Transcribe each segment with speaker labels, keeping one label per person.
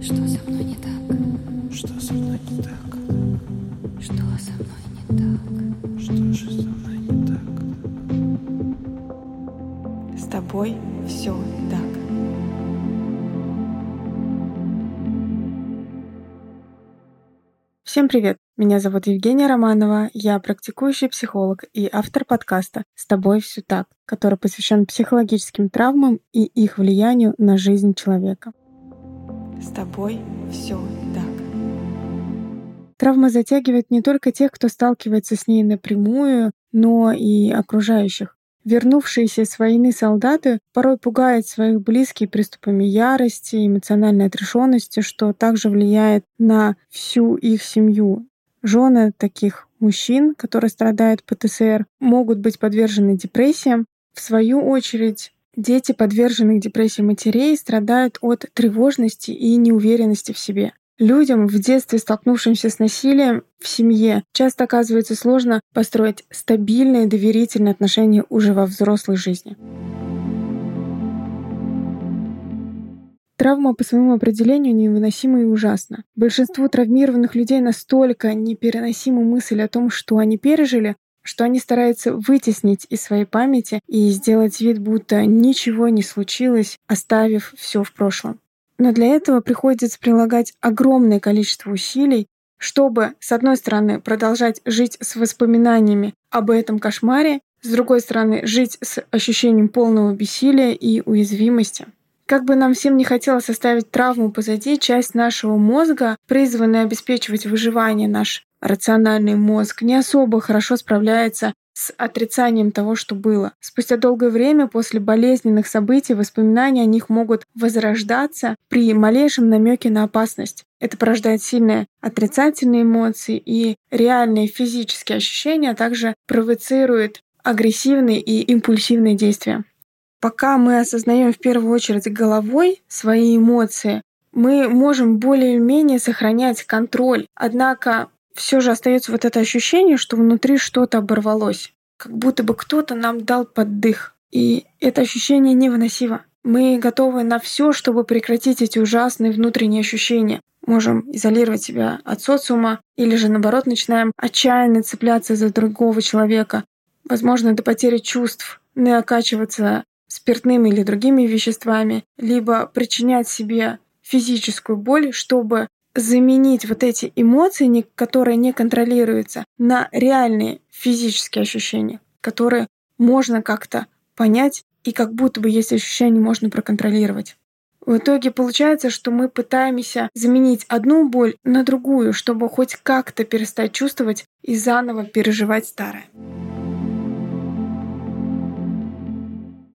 Speaker 1: Что со мной не так?
Speaker 2: Что со мной не так?
Speaker 1: Что со мной не так?
Speaker 2: Что же со мной не так?
Speaker 3: С тобой все так. Всем привет! Меня зовут Евгения Романова, я практикующий психолог и автор подкаста «С тобой все так», который посвящен психологическим травмам и их влиянию на жизнь человека. С тобой все так. Травма затягивает не только тех, кто сталкивается с ней напрямую, но и окружающих. Вернувшиеся с войны солдаты порой пугают своих близких приступами ярости, эмоциональной отрешенности, что также влияет на всю их семью. Жены таких мужчин, которые страдают ПТСР, могут быть подвержены депрессиям. В свою очередь, дети подверженных депрессии матерей страдают от тревожности и неуверенности в себе. Людям, в детстве столкнувшимся с насилием в семье, часто оказывается сложно построить стабильные доверительные отношения уже во взрослой жизни. Травма по своему определению невыносима и ужасна. Большинству травмированных людей настолько непереносима мысль о том, что они пережили, что они стараются вытеснить из своей памяти и сделать вид, будто ничего не случилось, оставив все в прошлом. Но для этого приходится прилагать огромное количество усилий, чтобы, с одной стороны, продолжать жить с воспоминаниями об этом кошмаре, с другой стороны, жить с ощущением полного бессилия и уязвимости. Как бы нам всем не хотелось оставить травму позади, часть нашего мозга, призванная обеспечивать выживание наш рациональный мозг, не особо хорошо справляется с отрицанием того, что было. Спустя долгое время после болезненных событий воспоминания о них могут возрождаться при малейшем намеке на опасность. Это порождает сильные отрицательные эмоции и реальные физические ощущения, а также провоцирует агрессивные и импульсивные действия. Пока мы осознаем в первую очередь головой свои эмоции, мы можем более-менее сохранять контроль. Однако все же остается вот это ощущение, что внутри что-то оборвалось. Как будто бы кто-то нам дал поддых. И это ощущение невыносимо. Мы готовы на все, чтобы прекратить эти ужасные внутренние ощущения. Можем изолировать себя от социума, или же наоборот начинаем отчаянно цепляться за другого человека. Возможно, до потери чувств, не окачиваться спиртными или другими веществами, либо причинять себе физическую боль, чтобы заменить вот эти эмоции, которые не контролируются, на реальные физические ощущения, которые можно как-то понять и как будто бы есть ощущение можно проконтролировать. В итоге получается, что мы пытаемся заменить одну боль на другую, чтобы хоть как-то перестать чувствовать и заново переживать старое.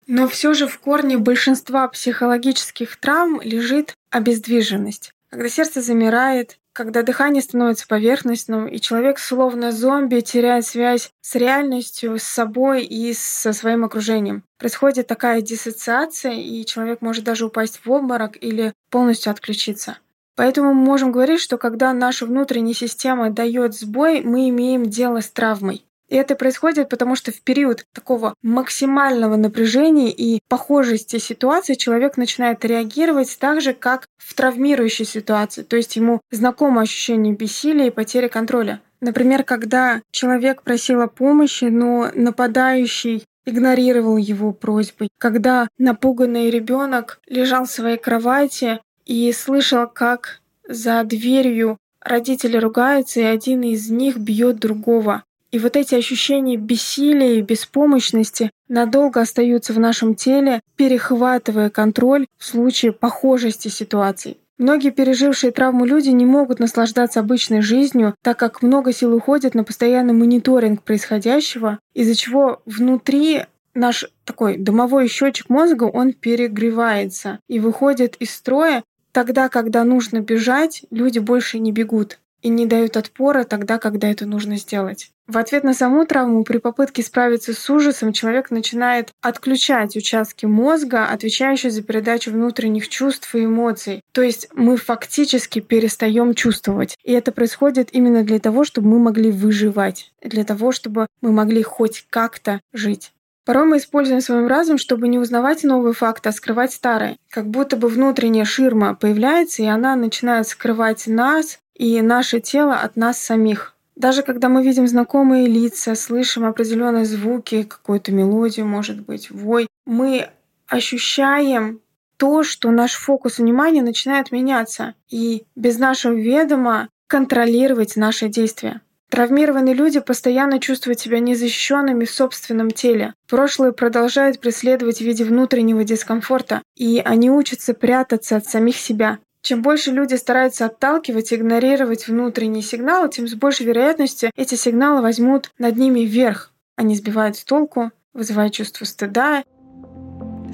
Speaker 3: Но все же в корне большинства психологических травм лежит обездвиженность. Когда сердце замирает, когда дыхание становится поверхностным, и человек словно зомби теряет связь с реальностью, с собой и со своим окружением. Происходит такая диссоциация, и человек может даже упасть в обморок или полностью отключиться. Поэтому мы можем говорить, что когда наша внутренняя система дает сбой, мы имеем дело с травмой. И это происходит потому, что в период такого максимального напряжения и похожести ситуации человек начинает реагировать так же, как в травмирующей ситуации. То есть ему знакомо ощущение бессилия и потери контроля. Например, когда человек просил о помощи, но нападающий игнорировал его просьбы. Когда напуганный ребенок лежал в своей кровати и слышал, как за дверью родители ругаются, и один из них бьет другого. И вот эти ощущения бессилия и беспомощности надолго остаются в нашем теле, перехватывая контроль в случае похожести ситуаций. Многие пережившие травму люди не могут наслаждаться обычной жизнью, так как много сил уходит на постоянный мониторинг происходящего, из-за чего внутри наш такой домовой счетчик мозга, он перегревается и выходит из строя. Тогда, когда нужно бежать, люди больше не бегут и не дают отпора тогда, когда это нужно сделать. В ответ на саму травму при попытке справиться с ужасом человек начинает отключать участки мозга, отвечающие за передачу внутренних чувств и эмоций. То есть мы фактически перестаем чувствовать. И это происходит именно для того, чтобы мы могли выживать, для того, чтобы мы могли хоть как-то жить. Порой мы используем свой разум, чтобы не узнавать новые факты, а скрывать старые. Как будто бы внутренняя ширма появляется, и она начинает скрывать нас и наше тело от нас самих. Даже когда мы видим знакомые лица, слышим определенные звуки, какую-то мелодию, может быть, вой, мы ощущаем то, что наш фокус внимания начинает меняться и без нашего ведома контролировать наши действия. Травмированные люди постоянно чувствуют себя незащищенными в собственном теле. Прошлое продолжает преследовать в виде внутреннего дискомфорта, и они учатся прятаться от самих себя. Чем больше люди стараются отталкивать и игнорировать внутренние сигналы, тем с большей вероятностью эти сигналы возьмут над ними вверх. Они сбивают с толку, вызывая чувство стыда.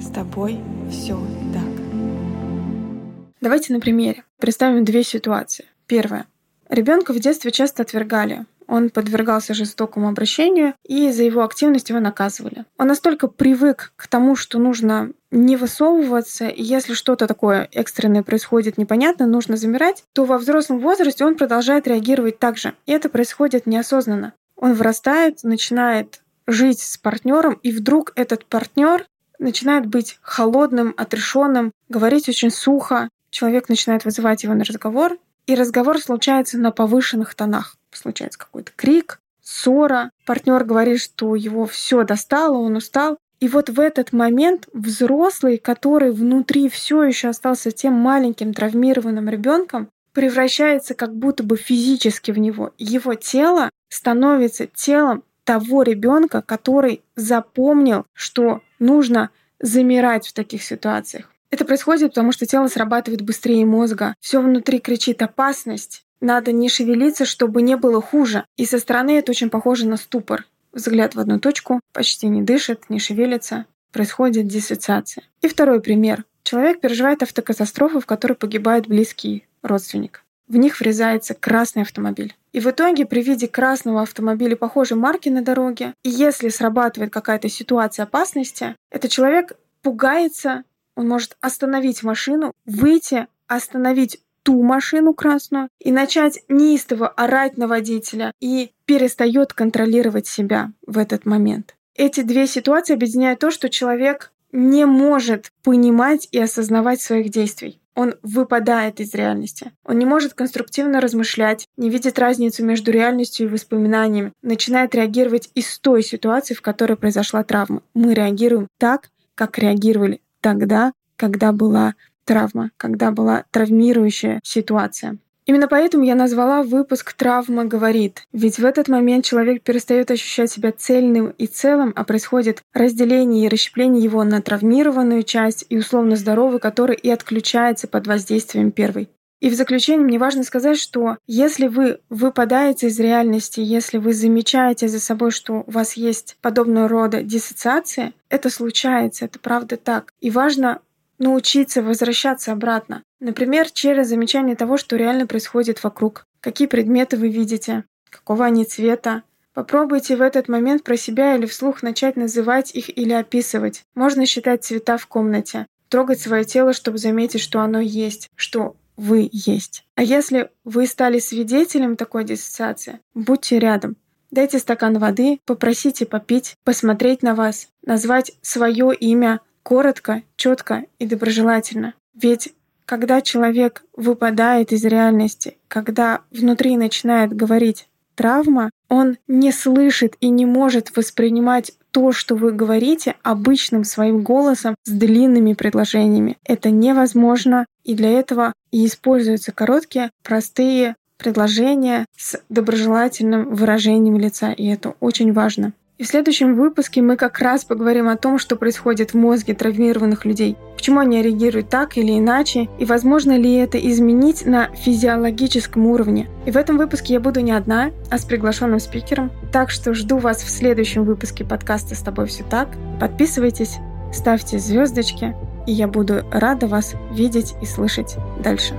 Speaker 1: С тобой все так.
Speaker 3: Давайте на примере. Представим две ситуации. Первая. Ребенка в детстве часто отвергали. Он подвергался жестокому обращению, и за его активность его наказывали. Он настолько привык к тому, что нужно не высовываться, и если что-то такое экстренное происходит непонятно, нужно замирать, то во взрослом возрасте он продолжает реагировать так же. И это происходит неосознанно. Он вырастает, начинает жить с партнером, и вдруг этот партнер начинает быть холодным, отрешенным, говорить очень сухо. Человек начинает вызывать его на разговор, и разговор случается на повышенных тонах. Случается какой-то крик, ссора. Партнер говорит, что его все достало, он устал. И вот в этот момент взрослый, который внутри все еще остался тем маленьким травмированным ребенком, превращается как будто бы физически в него. Его тело становится телом того ребенка, который запомнил, что нужно замирать в таких ситуациях. Это происходит, потому что тело срабатывает быстрее мозга. Все внутри кричит «опасность». Надо не шевелиться, чтобы не было хуже. И со стороны это очень похоже на ступор. Взгляд в одну точку, почти не дышит, не шевелится. Происходит диссоциация. И второй пример. Человек переживает автокатастрофу, в которой погибает близкий родственник. В них врезается красный автомобиль. И в итоге при виде красного автомобиля похожей марки на дороге, и если срабатывает какая-то ситуация опасности, этот человек пугается он может остановить машину, выйти, остановить ту машину красную и начать неистово орать на водителя и перестает контролировать себя в этот момент. Эти две ситуации объединяют то, что человек не может понимать и осознавать своих действий. Он выпадает из реальности. Он не может конструктивно размышлять, не видит разницу между реальностью и воспоминаниями, начинает реагировать из той ситуации, в которой произошла травма. Мы реагируем так, как реагировали тогда, когда была травма, когда была травмирующая ситуация. Именно поэтому я назвала выпуск «Травма говорит». Ведь в этот момент человек перестает ощущать себя цельным и целым, а происходит разделение и расщепление его на травмированную часть и условно здоровую, который и отключается под воздействием первой. И в заключение мне важно сказать, что если вы выпадаете из реальности, если вы замечаете за собой, что у вас есть подобного рода диссоциация, это случается, это правда так. И важно научиться возвращаться обратно. Например, через замечание того, что реально происходит вокруг. Какие предметы вы видите, какого они цвета. Попробуйте в этот момент про себя или вслух начать называть их или описывать. Можно считать цвета в комнате, трогать свое тело, чтобы заметить, что оно есть, что вы есть. А если вы стали свидетелем такой диссоциации, будьте рядом. Дайте стакан воды, попросите попить, посмотреть на вас, назвать свое имя коротко, четко и доброжелательно. Ведь когда человек выпадает из реальности, когда внутри начинает говорить травма, он не слышит и не может воспринимать то, что вы говорите, обычным своим голосом с длинными предложениями. Это невозможно, и для этого и используются короткие, простые предложения с доброжелательным выражением лица, и это очень важно. И в следующем выпуске мы как раз поговорим о том, что происходит в мозге травмированных людей, почему они реагируют так или иначе, и возможно ли это изменить на физиологическом уровне. И в этом выпуске я буду не одна, а с приглашенным спикером. Так что жду вас в следующем выпуске подкаста «С тобой все так». Подписывайтесь, ставьте звездочки, и я буду рада вас видеть и слышать дальше.